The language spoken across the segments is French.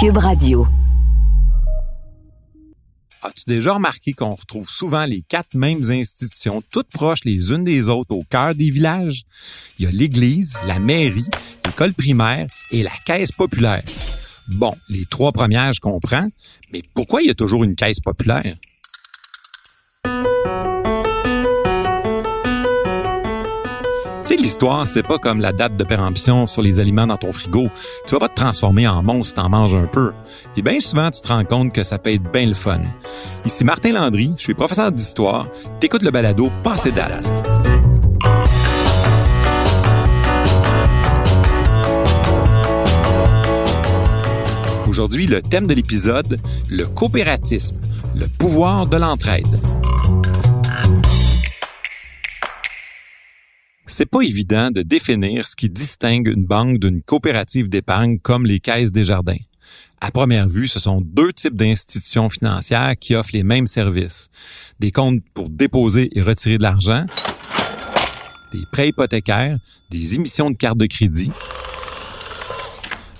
Cube Radio. As-tu déjà remarqué qu'on retrouve souvent les quatre mêmes institutions, toutes proches les unes des autres, au cœur des villages? Il y a l'église, la mairie, l'école primaire et la caisse populaire. Bon, les trois premières, je comprends, mais pourquoi il y a toujours une caisse populaire? L'histoire, c'est pas comme la date de péremption sur les aliments dans ton frigo. Tu vas pas te transformer en monstre si t'en manges un peu. Et bien souvent, tu te rends compte que ça peut être bien le fun. Ici Martin Landry, je suis professeur d'histoire. T'écoutes le balado Passé date. Aujourd'hui, le thème de l'épisode, le coopératisme, le pouvoir de l'entraide. C'est pas évident de définir ce qui distingue une banque d'une coopérative d'épargne comme les caisses des jardins. À première vue, ce sont deux types d'institutions financières qui offrent les mêmes services. Des comptes pour déposer et retirer de l'argent, des prêts hypothécaires, des émissions de cartes de crédit.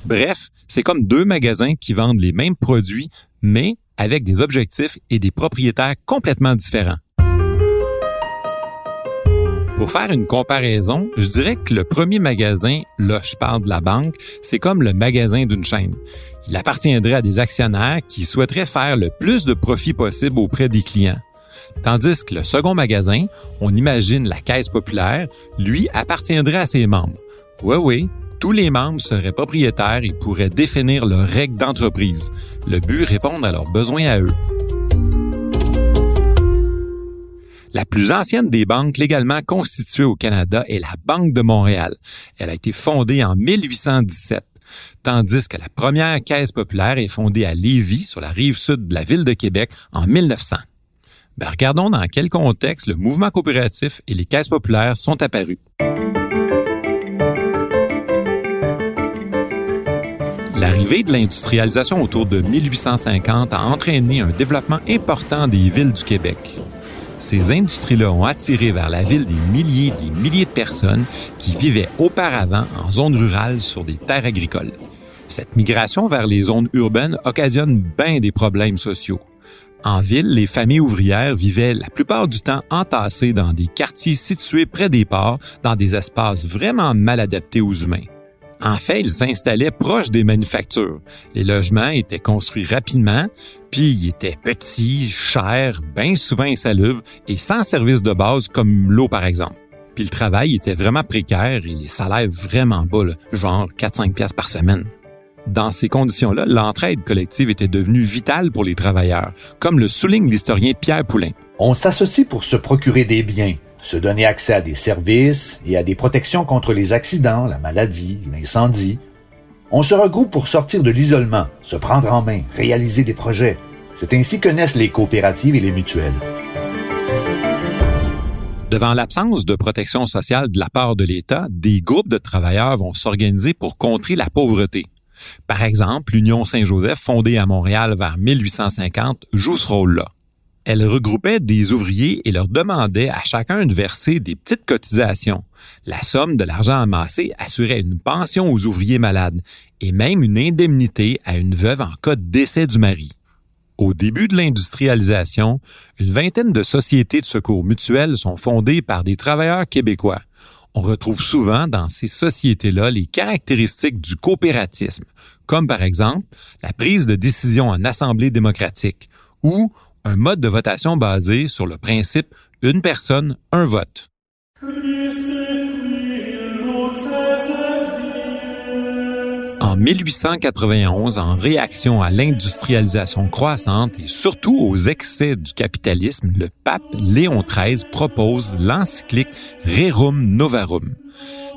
Bref, c'est comme deux magasins qui vendent les mêmes produits, mais avec des objectifs et des propriétaires complètement différents. Pour faire une comparaison, je dirais que le premier magasin, là je parle de la banque, c'est comme le magasin d'une chaîne. Il appartiendrait à des actionnaires qui souhaiteraient faire le plus de profit possible auprès des clients. Tandis que le second magasin, on imagine la caisse populaire, lui appartiendrait à ses membres. Oui, oui, tous les membres seraient propriétaires et pourraient définir leurs règles d'entreprise. Le but, répondre à leurs besoins à eux. La plus ancienne des banques légalement constituées au Canada est la Banque de Montréal. Elle a été fondée en 1817, tandis que la première caisse populaire est fondée à Lévis, sur la rive sud de la ville de Québec, en 1900. Ben, regardons dans quel contexte le mouvement coopératif et les caisses populaires sont apparus. L'arrivée de l'industrialisation autour de 1850 a entraîné un développement important des villes du Québec. Ces industries-là ont attiré vers la ville des milliers et des milliers de personnes qui vivaient auparavant en zone rurale sur des terres agricoles. Cette migration vers les zones urbaines occasionne bien des problèmes sociaux. En ville, les familles ouvrières vivaient la plupart du temps entassées dans des quartiers situés près des ports, dans des espaces vraiment mal adaptés aux humains. En fait, ils s'installaient proches des manufactures. Les logements étaient construits rapidement, puis ils étaient petits, chers, bien souvent insalubres et sans services de base comme l'eau par exemple. Puis le travail était vraiment précaire et les salaires vraiment bas, genre 4-5 pièces par semaine. Dans ces conditions-là, l'entraide collective était devenue vitale pour les travailleurs, comme le souligne l'historien Pierre Poulain. On s'associe pour se procurer des biens, se donner accès à des services et à des protections contre les accidents, la maladie, l'incendie. On se regroupe pour sortir de l'isolement, se prendre en main, réaliser des projets. C'est ainsi que naissent les coopératives et les mutuelles. Devant l'absence de protection sociale de la part de l'État, des groupes de travailleurs vont s'organiser pour contrer la pauvreté. Par exemple, l'Union Saint-Joseph, fondée à Montréal vers 1850, joue ce rôle-là. Elle regroupait des ouvriers et leur demandait à chacun de verser des petites cotisations. La somme de l'argent amassé assurait une pension aux ouvriers malades et même une indemnité à une veuve en cas de décès du mari. Au début de l'industrialisation, une vingtaine de sociétés de secours mutuels sont fondées par des travailleurs québécois. On retrouve souvent dans ces sociétés-là les caractéristiques du coopératisme, comme par exemple la prise de décision en assemblée démocratique ou un mode de votation basé sur le principe une personne, un vote. En 1891, en réaction à l'industrialisation croissante et surtout aux excès du capitalisme, le pape Léon XIII propose l'encyclique Rerum Novarum.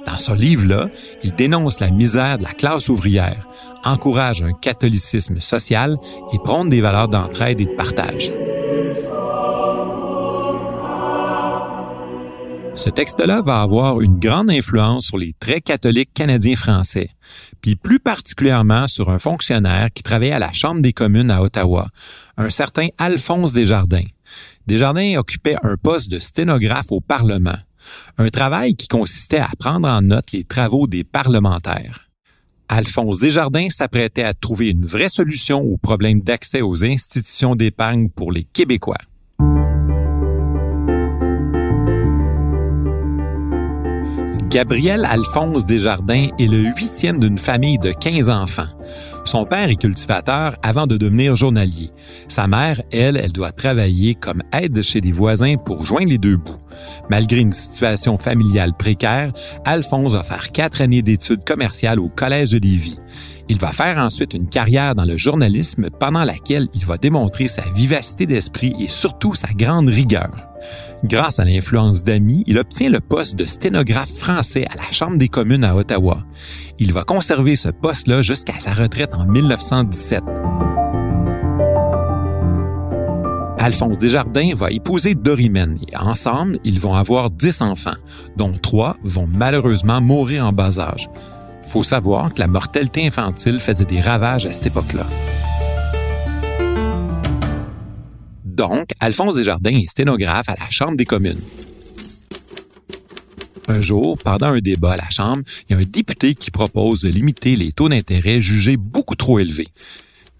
Dans ce livre-là, il dénonce la misère de la classe ouvrière, encourage un catholicisme social et prône des valeurs d'entraide et de partage. Ce texte-là va avoir une grande influence sur les très catholiques canadiens-français, puis plus particulièrement sur un fonctionnaire qui travaillait à la Chambre des communes à Ottawa, un certain Alphonse Desjardins. Desjardins occupait un poste de sténographe au Parlement, un travail qui consistait à prendre en note les travaux des parlementaires. Alphonse Desjardins s'apprêtait à trouver une vraie solution au problème d'accès aux institutions d'épargne pour les Québécois. Gabriel Alphonse Desjardins est le huitième d'une famille de 15 enfants. Son père est cultivateur avant de devenir journalier. Sa mère, elle, elle doit travailler comme aide chez des voisins pour joindre les deux bouts. Malgré une situation familiale précaire, Alphonse va faire quatre années d'études commerciales au Collège de Lévis. Il va faire ensuite une carrière dans le journalisme pendant laquelle il va démontrer sa vivacité d'esprit et surtout sa grande rigueur. Grâce à l'influence d'amis, il obtient le poste de sténographe français à la Chambre des communes à Ottawa. Il va conserver ce poste-là jusqu'à sa retraite en 1917. Alphonse Desjardins va épouser Dorimène et ensemble, ils vont avoir dix enfants, dont trois vont malheureusement mourir en bas âge. Faut savoir que la mortalité infantile faisait des ravages à cette époque-là. Donc, Alphonse Desjardins est sténographe à la Chambre des communes. Un jour, pendant un débat à la Chambre, il y a un député qui propose de limiter les taux d'intérêt jugés beaucoup trop élevés.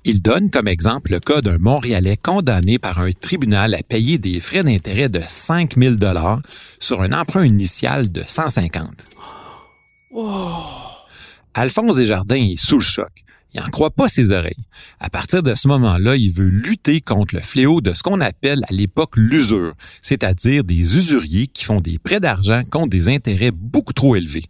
Il donne comme exemple le cas d'un Montréalais condamné par un tribunal à payer des frais d'intérêt de 5 000 sur un emprunt initial de 150. Alphonse Desjardins est sous le choc. Il n'en croit pas ses oreilles. À partir de ce moment-là, il veut lutter contre le fléau de ce qu'on appelle à l'époque l'usure, c'est-à-dire des usuriers qui font des prêts d'argent contre des intérêts beaucoup trop élevés.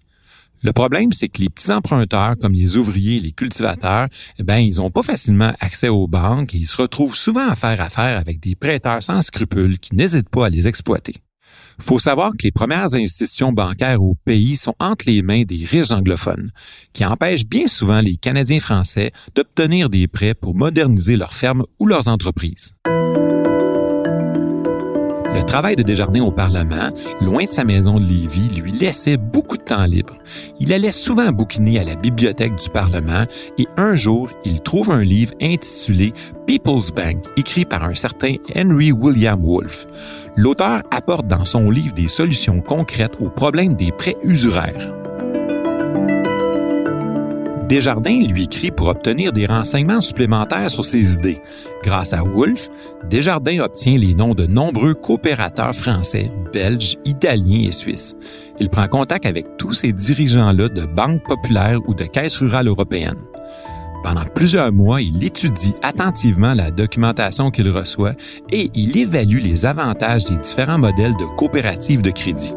Le problème, c'est que les petits emprunteurs, comme les ouvriers et les cultivateurs, eh ben, ils n'ont pas facilement accès aux banques et ils se retrouvent souvent à faire affaire avec des prêteurs sans scrupules qui n'hésitent pas à les exploiter faut savoir que les premières institutions bancaires au pays sont entre les mains des riches anglophones, qui empêchent bien souvent les Canadiens français d'obtenir des prêts pour moderniser leurs fermes ou leurs entreprises. Le travail de Desjardins au Parlement, loin de sa maison de Lévis, lui laissait beaucoup de temps libre. Il allait souvent bouquiner à la bibliothèque du Parlement et un jour, il trouve un livre intitulé People's Bank, écrit par un certain Henry William Wolfe. L'auteur apporte dans son livre des solutions concrètes aux problèmes des prêts usuraires. Desjardins lui écrit pour obtenir des renseignements supplémentaires sur ses idées. Grâce à Wolf, Desjardins obtient les noms de nombreux coopérateurs français, belges, italiens et suisses. Il prend contact avec tous ces dirigeants-là de banques populaires ou de caisses rurales européennes. Pendant plusieurs mois, il étudie attentivement la documentation qu'il reçoit et il évalue les avantages des différents modèles de coopératives de crédit.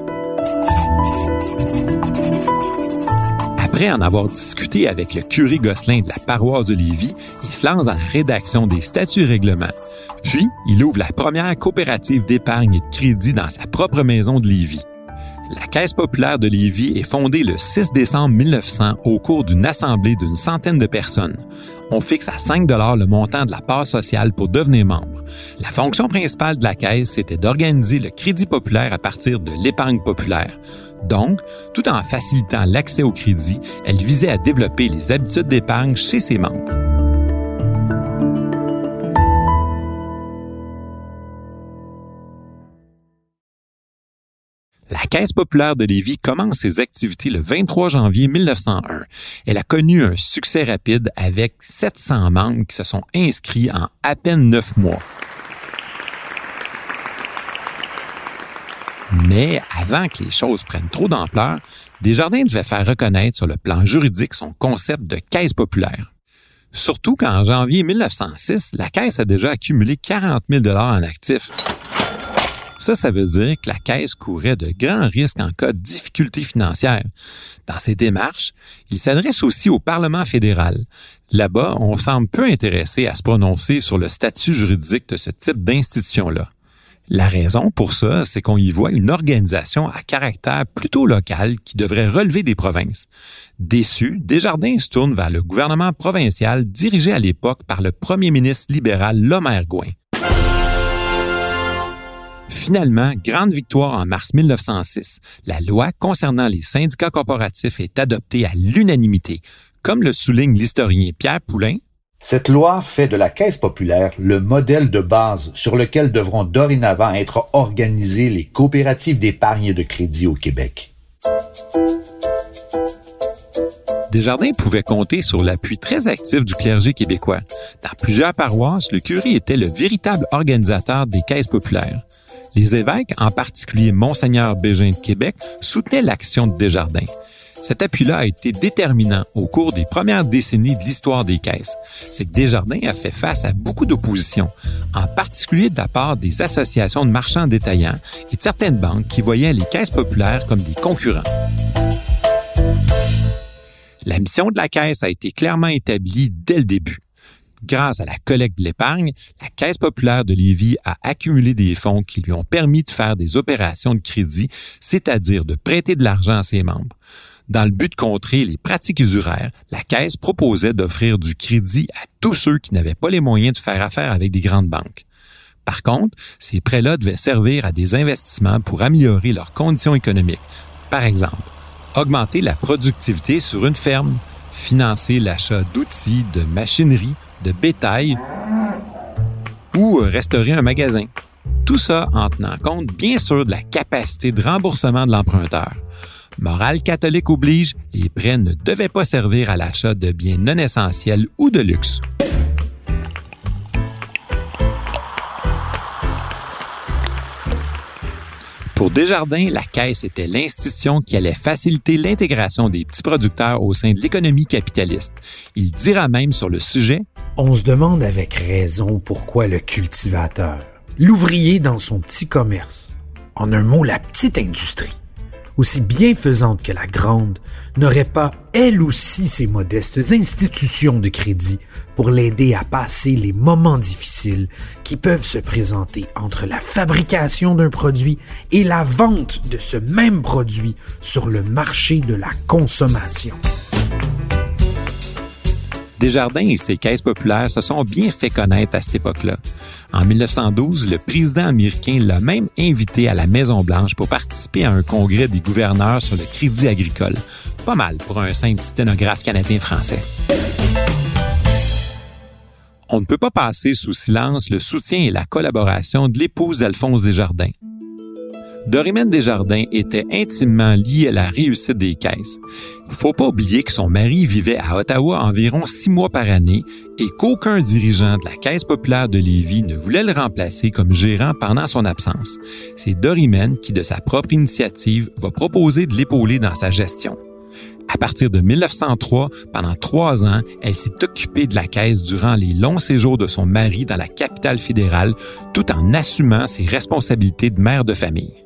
Après en avoir discuté avec le curé Gosselin de la paroisse de Lévis, il se lance dans la rédaction des statuts règlements. Puis, il ouvre la première coopérative d'épargne et de crédit dans sa propre maison de Lévis. La Caisse populaire de Lévis est fondée le 6 décembre 1900 au cours d'une assemblée d'une centaine de personnes. On fixe à 5 le montant de la part sociale pour devenir membre. La fonction principale de la Caisse, c'était d'organiser le crédit populaire à partir de l'épargne populaire. Donc, tout en facilitant l'accès au crédit, elle visait à développer les habitudes d'épargne chez ses membres. La Caisse populaire de Lévis commence ses activités le 23 janvier 1901. Elle a connu un succès rapide avec 700 membres qui se sont inscrits en à peine neuf mois. Mais avant que les choses prennent trop d'ampleur, Desjardins devait faire reconnaître sur le plan juridique son concept de caisse populaire. Surtout qu'en janvier 1906, la caisse a déjà accumulé 40 000 en actifs. Ça, ça veut dire que la Caisse courait de grands risques en cas de difficultés financières. Dans ses démarches, il s'adresse aussi au Parlement fédéral. Là-bas, on semble peu intéressé à se prononcer sur le statut juridique de ce type d'institution-là. La raison pour ça, c'est qu'on y voit une organisation à caractère plutôt local qui devrait relever des provinces. Déçu, Desjardins se tourne vers le gouvernement provincial dirigé à l'époque par le premier ministre libéral Lomer Gouin. Finalement, grande victoire en mars 1906. La loi concernant les syndicats corporatifs est adoptée à l'unanimité. Comme le souligne l'historien Pierre Poulain, cette loi fait de la Caisse populaire le modèle de base sur lequel devront dorénavant être organisées les coopératives d'épargne et de crédit au Québec. Desjardins pouvait compter sur l'appui très actif du clergé québécois. Dans plusieurs paroisses, le curé était le véritable organisateur des caisses populaires. Les évêques, en particulier Monseigneur Bégin de Québec, soutenaient l'action de Desjardins. Cet appui-là a été déterminant au cours des premières décennies de l'histoire des caisses. C'est que Desjardins a fait face à beaucoup d'opposition, en particulier de la part des associations de marchands détaillants et de certaines banques qui voyaient les caisses populaires comme des concurrents. La mission de la Caisse a été clairement établie dès le début. Grâce à la collecte de l'épargne, la Caisse populaire de Lévis a accumulé des fonds qui lui ont permis de faire des opérations de crédit, c'est-à-dire de prêter de l'argent à ses membres. Dans le but de contrer les pratiques usuraires, la Caisse proposait d'offrir du crédit à tous ceux qui n'avaient pas les moyens de faire affaire avec des grandes banques. Par contre, ces prêts-là devaient servir à des investissements pour améliorer leurs conditions économiques. Par exemple, augmenter la productivité sur une ferme, financer l'achat d'outils, de machinerie, de bétail ou restaurer un magasin. Tout ça en tenant compte, bien sûr, de la capacité de remboursement de l'emprunteur. Morale catholique oblige, les prêts ne devaient pas servir à l'achat de biens non essentiels ou de luxe. Pour Desjardins, la Caisse était l'institution qui allait faciliter l'intégration des petits producteurs au sein de l'économie capitaliste. Il dira même sur le sujet On se demande avec raison pourquoi le cultivateur, l'ouvrier dans son petit commerce, en un mot la petite industrie, aussi bienfaisante que la grande, n'aurait pas elle aussi ses modestes institutions de crédit pour l'aider à passer les moments difficiles qui peuvent se présenter entre la fabrication d'un produit et la vente de ce même produit sur le marché de la consommation. Desjardins et ses caisses populaires se sont bien fait connaître à cette époque-là. En 1912, le président américain l'a même invité à la Maison-Blanche pour participer à un congrès des gouverneurs sur le crédit agricole. Pas mal pour un simple sténographe canadien-français. On ne peut pas passer sous silence le soutien et la collaboration de l'épouse d'Alphonse Desjardins. Dorimène Desjardins était intimement lié à la réussite des caisses. Faut pas oublier que son mari vivait à Ottawa environ six mois par année et qu'aucun dirigeant de la Caisse populaire de Lévis ne voulait le remplacer comme gérant pendant son absence. C'est Dorimène qui, de sa propre initiative, va proposer de l'épauler dans sa gestion. À partir de 1903, pendant trois ans, elle s'est occupée de la caisse durant les longs séjours de son mari dans la capitale fédérale, tout en assumant ses responsabilités de mère de famille.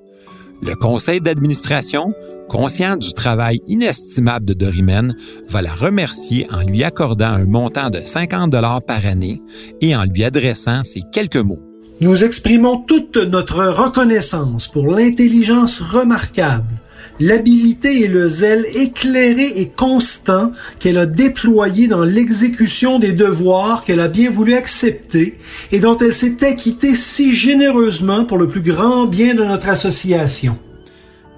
Le conseil d'administration, conscient du travail inestimable de Dorimène, va la remercier en lui accordant un montant de 50 dollars par année et en lui adressant ces quelques mots. Nous exprimons toute notre reconnaissance pour l'intelligence remarquable, l'habilité et le zèle éclairé et constant qu'elle a déployé dans l'exécution des devoirs qu'elle a bien voulu accepter et dont elle s'est acquittée si généreusement pour le plus grand bien de notre association.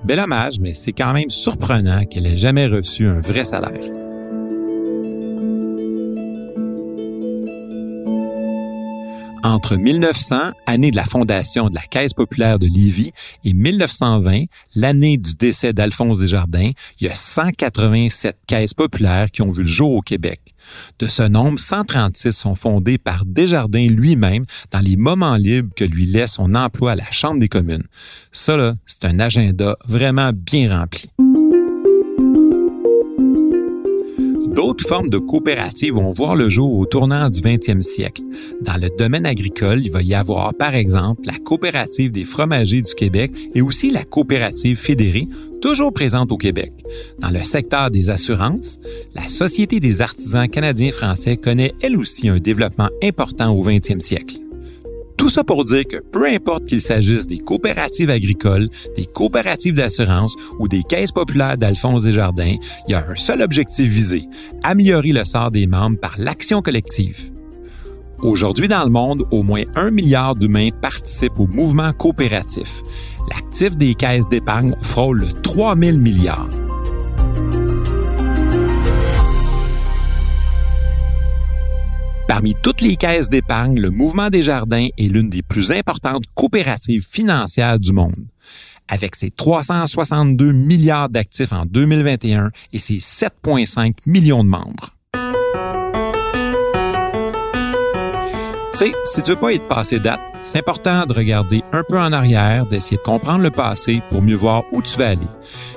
Bel hommage, mais c'est quand même surprenant qu'elle ait jamais reçu un vrai salaire. Entre 1900, année de la fondation de la Caisse populaire de Lévis, et 1920, l'année du décès d'Alphonse Desjardins, il y a 187 caisses populaires qui ont vu le jour au Québec. De ce nombre, 136 sont fondées par Desjardins lui-même dans les moments libres que lui laisse son emploi à la Chambre des communes. Ça, c'est un agenda vraiment bien rempli. D'autres formes de coopératives vont voir le jour au tournant du 20e siècle. Dans le domaine agricole, il va y avoir par exemple la coopérative des fromagers du Québec et aussi la coopérative fédérée, toujours présente au Québec. Dans le secteur des assurances, la Société des artisans canadiens-français connaît elle aussi un développement important au 20e siècle. Tout ça pour dire que peu importe qu'il s'agisse des coopératives agricoles, des coopératives d'assurance ou des caisses populaires d'Alphonse Desjardins, il y a un seul objectif visé, améliorer le sort des membres par l'action collective. Aujourd'hui dans le monde, au moins un milliard d'humains participent au mouvement coopératif. L'actif des caisses d'épargne frôle le 3000 milliards. Parmi toutes les caisses d'épargne, le Mouvement des Jardins est l'une des plus importantes coopératives financières du monde. Avec ses 362 milliards d'actifs en 2021 et ses 7,5 millions de membres. Tu sais, si tu veux pas être passé date, c'est important de regarder un peu en arrière, d'essayer de comprendre le passé pour mieux voir où tu vas aller.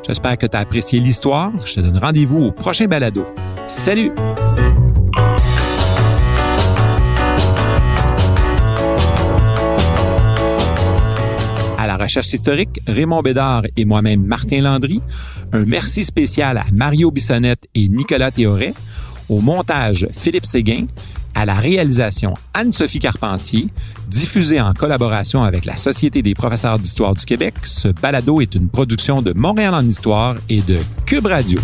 J'espère que tu as apprécié l'histoire. Je te donne rendez-vous au prochain balado. Salut! Recherche historique, Raymond Bédard et moi-même Martin Landry. Un merci spécial à Mario Bissonnette et Nicolas Théoret. Au montage, Philippe Séguin à la réalisation Anne-Sophie Carpentier, diffusée en collaboration avec la Société des professeurs d'histoire du Québec. Ce balado est une production de Montréal en histoire et de Cube Radio.